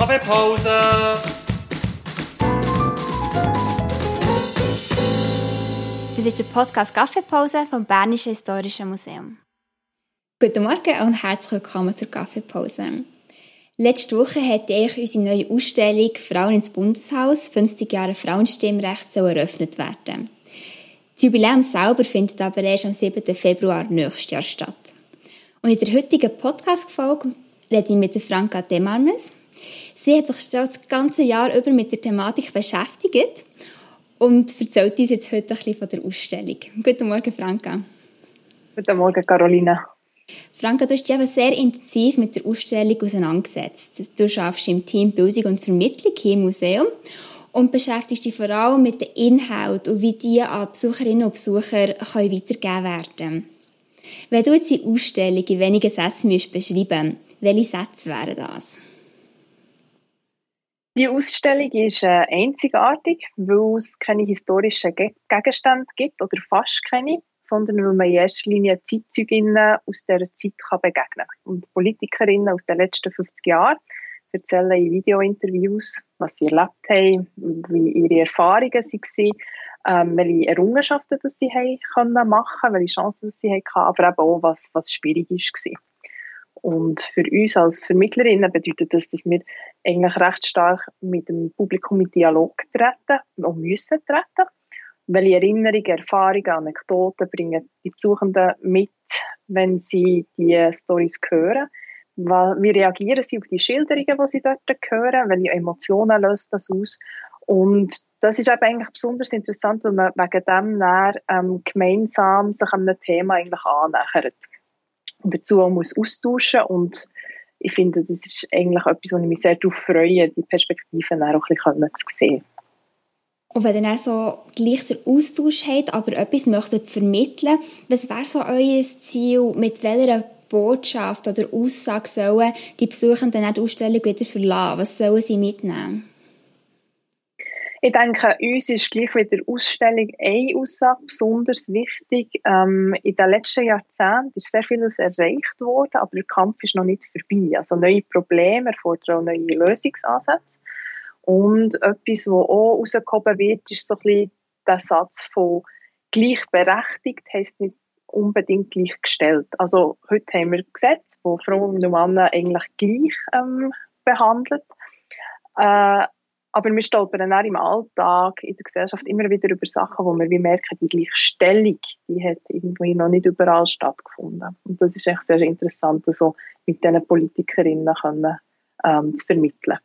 Kaffeepause! Das ist der Podcast Kaffeepause vom Bernischen Historischen Museum. Guten Morgen und herzlich willkommen zur Kaffeepause. Letzte Woche hat eigentlich unsere neue Ausstellung Frauen ins Bundeshaus 50 Jahre Frauenstimmrecht eröffnet werden. Das Jubiläum selber findet aber erst am 7. Februar nächstes Jahr statt. Und in der heutigen Podcast-Folge rede ich mit Franka Demarmes. Sie hat sich das ganze Jahr über mit der Thematik beschäftigt und erzählt uns jetzt heute ein bisschen von der Ausstellung. Guten Morgen, Franka. Guten Morgen, Carolina. Franka, du hast dich eben sehr intensiv mit der Ausstellung auseinandergesetzt. Du arbeitest im Team Bildung und Vermittlung hier im Museum und beschäftigst dich vor allem mit den Inhalten und wie die an Besucherinnen und Besucher können weitergegeben werden können. Wenn du jetzt die Ausstellung in wenigen Sätzen beschreiben welche Sätze wären das? Die Ausstellung ist äh, einzigartig, weil es keine historischen Gegenstände gibt oder fast keine, sondern weil man in erster Linie Zeitzeuginnen aus dieser Zeit kann begegnen. Und Politikerinnen aus den letzten 50 Jahren erzählen in Videointerviews, was sie erlebt haben, wie ihre Erfahrungen waren, ähm, welche Errungenschaften dass sie haben können machen, welche Chancen sie hatten, aber eben auch, was, was schwierig war. Und für uns als Vermittlerinnen bedeutet das, dass wir eigentlich recht stark mit dem Publikum in Dialog treten und müssen treten. Welche Erinnerungen, Erfahrungen, Anekdoten bringen die Besuchenden mit, wenn sie die Stories hören? Wie reagieren sie auf die Schilderungen, die sie dort hören? Welche Emotionen löst das aus? Und das ist eben eigentlich besonders interessant, weil man wegen dem dann, ähm, gemeinsam sich einem Thema eigentlich annähert dazu auch muss austauschen und ich finde, das ist eigentlich etwas, wo ich mich sehr darauf freue, die Perspektiven auch ein bisschen zu sehen. Und wenn ihr dann so gleich den Austausch habt, aber etwas möchtet vermitteln, was wäre so euer Ziel, mit welcher Botschaft oder Aussage sollen die Besuchenden die Ausstellung wieder verlassen? Was sollen sie mitnehmen? Ich denke, uns ist gleich wie der Ausstellung eine Aussage besonders wichtig. Ähm, in den letzten Jahrzehnten ist sehr vieles erreicht worden, aber der Kampf ist noch nicht vorbei. Also neue Probleme erfordern auch neue Lösungsansätze. Und etwas, was auch rausgehoben wird, ist so ein bisschen der Satz von gleichberechtigt heisst nicht unbedingt gleichgestellt. Also heute haben wir Gesetze, wo Frauen und Männer eigentlich gleich ähm, behandelt. Äh, aber wir stolpern auch im Alltag, in der Gesellschaft immer wieder über Sachen, wo wir wie merken, die Gleichstellung, die hat irgendwie noch nicht überall stattgefunden. Und das ist echt sehr interessant, so mit diesen Politikerinnen können, ähm, zu vermitteln.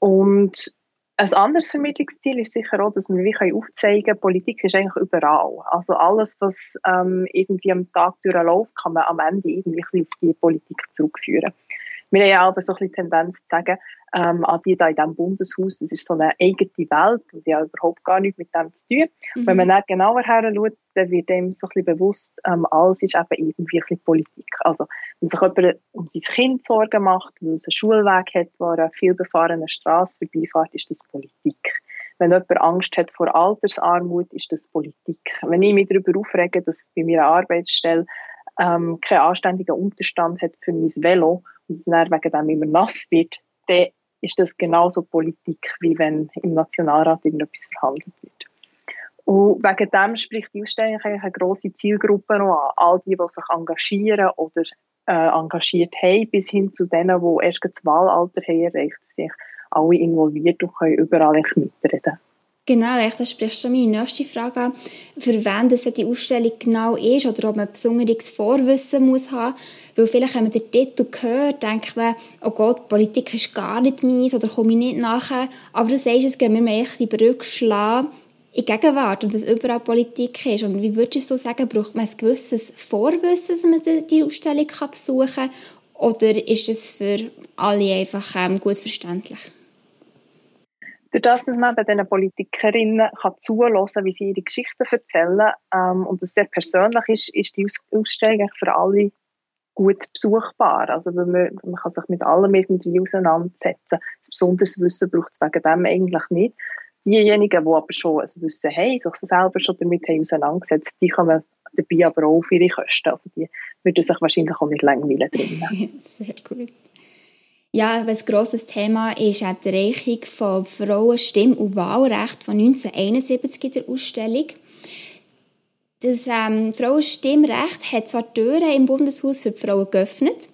Und ein anderes Vermittlungsziel ist sicher auch, dass wir wie aufzeigen können, Politik ist eigentlich überall. Also alles, was ähm, irgendwie am Tag durchläuft, kann man am Ende irgendwie auf die Politik zurückführen. Wir haben ja auch so ein bisschen Tendenz zu sagen, ähm, an die da in diesem Bundeshaus, das ist so eine eigene Welt und die hat überhaupt gar nichts mit dem zu tun. Mhm. Wenn man dann genauer her schaut, dann wird dem so ein bisschen bewusst, ähm, alles ist eben irgendwie ein bisschen Politik. Also, wenn sich jemand um sein Kind Sorgen macht, weil es einen Schulweg hat, wo eine viel befahrene Straße vorbeifährt, ist das Politik. Wenn jemand Angst hat vor Altersarmut, ist das Politik. Wenn ich mich darüber aufrege, dass bei meiner Arbeitsstelle ähm, keinen anständigen Unterstand hat für mein Velo und es dann wegen dem immer nass wird, dann ist das genauso Politik, wie wenn im Nationalrat irgendetwas verhandelt wird. Und wegen dem spricht die Ausstellung eine grosse Zielgruppe noch an. All die, die sich engagieren oder äh, engagiert haben, bis hin zu denen, die erst das Wahlalter haben erreicht, sich alle involviert und können überall mitreden. Genau, das sprichst du meine nächste Frage an, für wen das die Ausstellung genau ist oder ob man besonderes Vorwissen muss haben weil vielleicht, wenn man den Titel hört, denkt man, oh Gott, Politik ist gar nicht meins oder komme ich nicht nachher. Aber du sagst, es geht mir echt die Brücke schlagen in Gegenwart und dass überall Politik ist. Und wie würdest du sagen, braucht man ein gewisses Vorwissen, dass man die Ausstellung besuchen kann? Oder ist es für alle einfach ähm, gut verständlich? Durch das, dass man bei diesen Politikerinnen kann zuhören kann, wie sie ihre Geschichten erzählen ähm, und es sehr persönlich ist, ist die Ausstellung für alle gut besuchbar. Also man, man kann sich mit allem irgendwie auseinandersetzen. Das besonderes Wissen braucht es wegen dem eigentlich nicht. Diejenigen, die aber schon ein Wissen haben, sich selber schon damit haben auseinandergesetzt, die kommen dabei aber auch auf ihre Kosten. Also die würden sich wahrscheinlich auch nicht langweilen drinnen. Sehr gut. Ja, ein grosses Thema ist auch die Erreichung von Frauenstimm- und Wahlrecht von 1971 in der Ausstellung. Das ähm, Frauenstimmrecht hat zwar Türen im Bundeshaus für die Frauen geöffnet,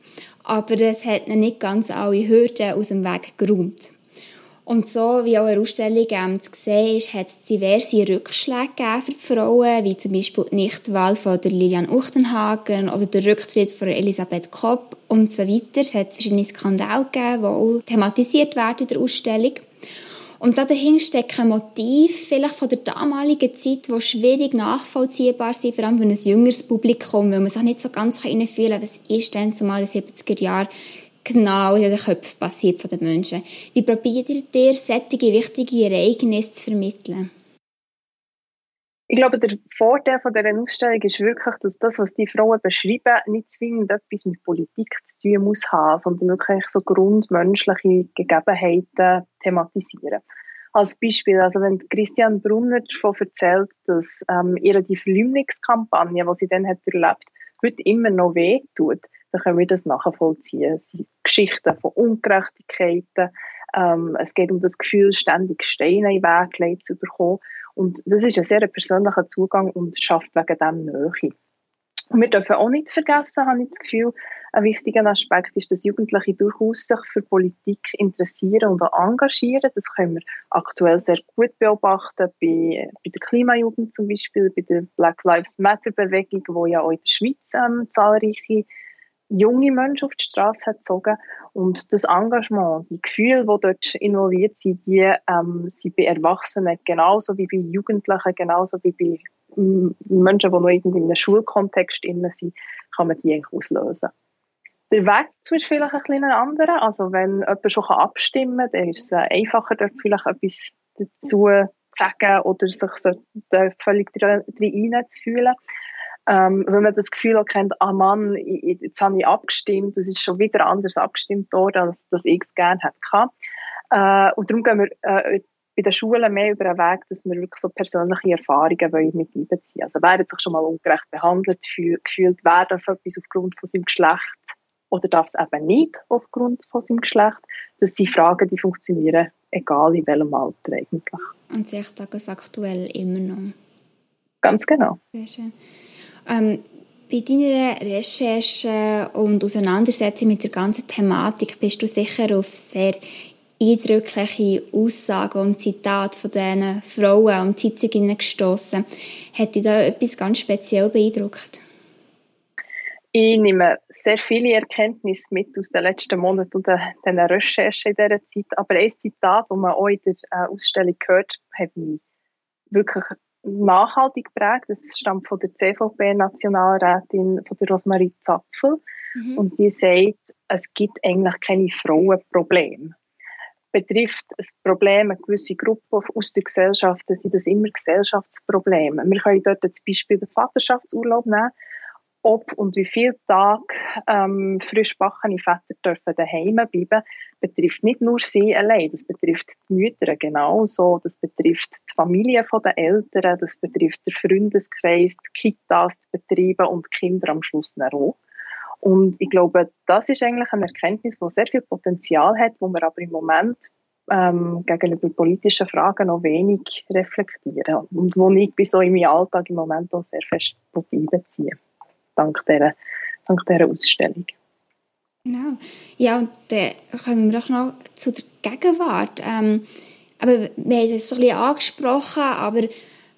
aber es hat nicht ganz alle Hürden aus dem Weg geräumt. Und so, wie auch in der Ausstellung ähm, zu sehen ist, hat es diverse Rückschläge für die Frauen, wie zum Beispiel die Nichtwahl von der Lilian Uchtenhagen oder der Rücktritt von Elisabeth Kopp und so weiter. Es hat verschiedene Skandale gegeben, die auch thematisiert werden in der Ausstellung. Und da dahinter steckt ein Motiv, vielleicht von der damaligen Zeit, wo schwierig nachvollziehbar sind, vor allem für ein jüngeres Publikum, weil man sich nicht so ganz hineinfühlen kann, was ist denn zumal in den 70er Jahren genau in den Köpfen passiert von den Menschen. Wie probiert ihr, solche wichtige Ereignisse zu vermitteln? Ich glaube, der Vorteil von dieser Ausstellung ist wirklich, dass das, was die Frauen beschreiben, nicht zwingend etwas mit Politik zu tun muss haben, sondern wirklich so grundmenschliche Gegebenheiten thematisieren. Als Beispiel, also wenn Christian Brunner davon erzählt, dass ähm, ihre die Verleumdungskampagne, die sie dann hat erlebt, heute immer noch weh tut, dann können wir das nachvollziehen. Es sind Geschichten von Ungerechtigkeiten, ähm, es geht um das Gefühl, ständig Steine in den Weg gelegt zu bekommen. Und das ist ein sehr persönlicher Zugang und schafft wegen dem Nähe. Und wir dürfen auch nicht vergessen, habe ich das Gefühl, ein wichtiger Aspekt ist, dass Jugendliche durchaus sich für Politik interessieren und auch engagieren. Das können wir aktuell sehr gut beobachten, bei, bei der Klimajugend zum Beispiel, bei der Black Lives Matter Bewegung, wo ja auch in der Schweiz ähm, zahlreiche junge Menschen auf die Straße hat gezogen. Und das Engagement, die Gefühle, die dort involviert sind, die ähm, sind bei Erwachsenen genauso wie bei Jugendlichen, genauso wie bei Menschen, die noch in einem Schulkontext drin sind, kann man die eigentlich auslösen. Der Weg dazu ist vielleicht ein bisschen anderer. Also wenn jemand schon abstimmen kann, dann ist es einfacher, dort vielleicht etwas dazu zu sagen oder sich so völlig drin zu fühlen. Ähm, wenn man das Gefühl hat, ah Mann, jetzt habe ich abgestimmt, das ist schon wieder anders abgestimmt worden, als dass ich es gerne hätte Äh, und darum gehen wir äh, bei den Schulen mehr über den Weg, dass wir wirklich so persönliche Erfahrungen mit einbeziehen Also wer hat sich schon mal ungerecht behandelt gefühlt, wer darf etwas aufgrund von seinem Geschlecht oder darf es eben nicht aufgrund von seinem Geschlecht. Das sind Fragen, die funktionieren, egal in welchem Alter eigentlich. Und sich tagesaktuell immer noch. Ganz genau. Sehr schön. Ähm, bei deiner Recherche und Auseinandersetzung mit der ganzen Thematik bist du sicher auf sehr eindrückliche Aussagen und Zitate von diesen Frauen und Sitzungen gestoßen. Hat dich da etwas ganz speziell beeindruckt? Ich nehme sehr viele Erkenntnisse mit aus den letzten Monaten und den Recherchen in dieser Zeit. Aber ein Zitat, das man auch in der äh, Ausstellung gehört, hat mich wirklich nachhaltig prägt. Das stammt von der CVP-Nationalrätin, von der Rosmarie Zapfel. Mhm. Und die sagt, es gibt eigentlich keine Frauenprobleme. Betrifft ein Problem eine gewisse Gruppe aus der Gesellschaft, dann sind das immer Gesellschaftsprobleme. Wir können dort das Beispiel den Vaterschaftsurlaub nehmen ob und wie viele Tage ähm, frisch backene Väter dürfen daheim bleiben, betrifft nicht nur sie allein, das betrifft die Mütter genauso, das betrifft Familie der Eltern, das betrifft den Freundeskreis, die Kitas, die Betriebe und die Kinder am Schluss auch. Und ich glaube, das ist eigentlich eine Erkenntnis, die sehr viel Potenzial hat, wo wir aber im Moment ähm, gegenüber politischen Fragen noch wenig reflektieren und wo ich bis so in meinem Alltag im Moment auch sehr fest einbeziehe dank dieser, dank dieser Ausstellung. Genau. Ja, und dann kommen wir doch noch zu der Gegenwart. Ähm, aber wir haben es so ein bisschen angesprochen, aber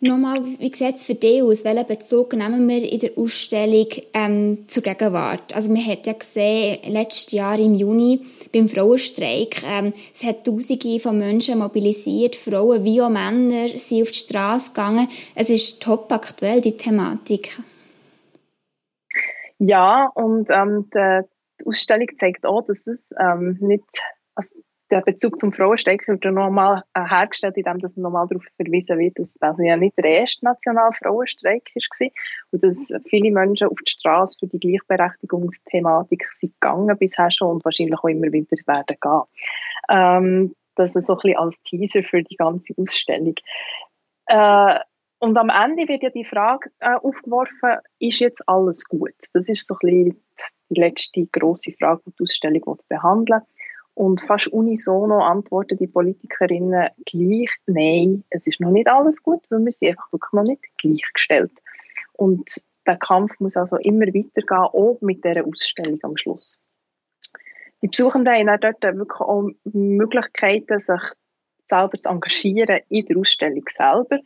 nochmal, wie sieht es für dich aus? Welchen Bezug nehmen wir in der Ausstellung ähm, zur Gegenwart? Also man hat ja gesehen, letztes Jahr im Juni beim Frauenstreik, ähm, es hat Tausende von Menschen mobilisiert, Frauen wie auch Männer sind auf die Straße gegangen. Es ist top aktuell, die Thematik. Ja, und ähm, die, die Ausstellung zeigt auch, dass es ähm, nicht, also der Bezug zum Frauenstreik wird nochmal äh, hergestellt, indem das nochmal darauf verwiesen wird, dass das ja nicht der erste nationale Frauenstreik war und dass viele Menschen auf die Straße für die Gleichberechtigungsthematik sind gegangen bisher schon und wahrscheinlich auch immer wieder werden gehen. Ähm, das ist so ein bisschen als Teaser für die ganze Ausstellung. Äh, und am Ende wird ja die Frage äh, aufgeworfen, ist jetzt alles gut? Das ist so ein bisschen die letzte grosse Frage, die die Ausstellung behandeln Und fast unisono antworten die Politikerinnen gleich, nein, es ist noch nicht alles gut, weil wir sind einfach wirklich noch nicht gleichgestellt. Und der Kampf muss also immer weitergehen, auch mit dieser Ausstellung am Schluss. Die Besuchenden haben dort wirklich auch Möglichkeiten, sich selber zu engagieren in der Ausstellung selber,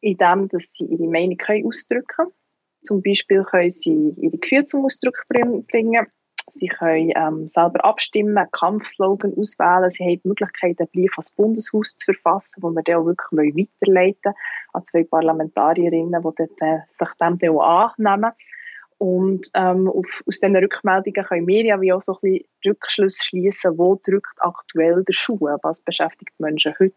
indem dass sie ihre Meinung ausdrücken können. Zum Beispiel können sie ihre Gefühle zum Ausdruck bringen Sie können ähm, selber abstimmen, Kampfslogan auswählen. Sie haben die Möglichkeit, einen Brief ans Bundeshaus zu verfassen, wo wir dann auch wirklich weiterleiten an zwei Parlamentarierinnen, die dann, äh, sich dem dann auch annehmen. Und ähm, auf, aus diesen Rückmeldungen können wir ja wie auch so ein bisschen Rückschlüsse schließen, wo drückt aktuell der Schuh, was beschäftigt die Menschen heute.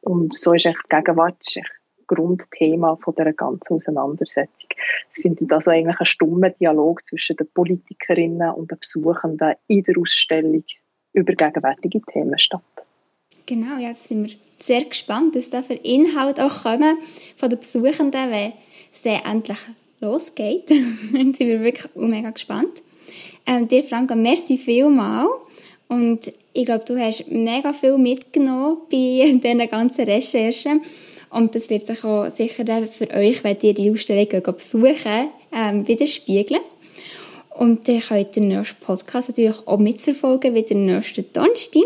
Und so ist echt die Gegenwart ist echt Grundthema von der ganzen Auseinandersetzung. Es findet also eigentlich ein stummer Dialog zwischen den Politikerinnen und den Besuchenden in der Ausstellung über gegenwärtige Themen statt. Genau, jetzt sind wir sehr gespannt, was da für Inhalte auch kommen von den Besuchenden, wenn es dann endlich losgeht. dann sind wir wirklich mega gespannt. Ähm, dir, Franka, merci vielmal. Und ich glaube, du hast mega viel mitgenommen bei diesen ganzen Recherchen. Und das wird sich auch sicher für euch, wenn ihr die Ausstellung besuchen ähm, widerspiegeln. Und ihr könnt den nächsten Podcast natürlich auch mitverfolgen, wie den nächsten Donnerstag.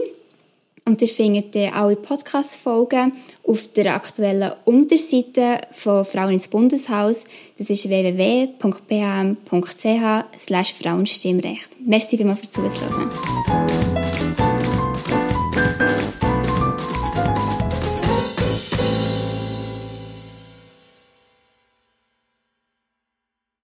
Und ihr findet alle Podcast-Folgen auf der aktuellen Unterseite von Frauen ins Bundeshaus. Das ist www.bhm.ch Frauenstimmrecht. Merci vielmals für Zuhören.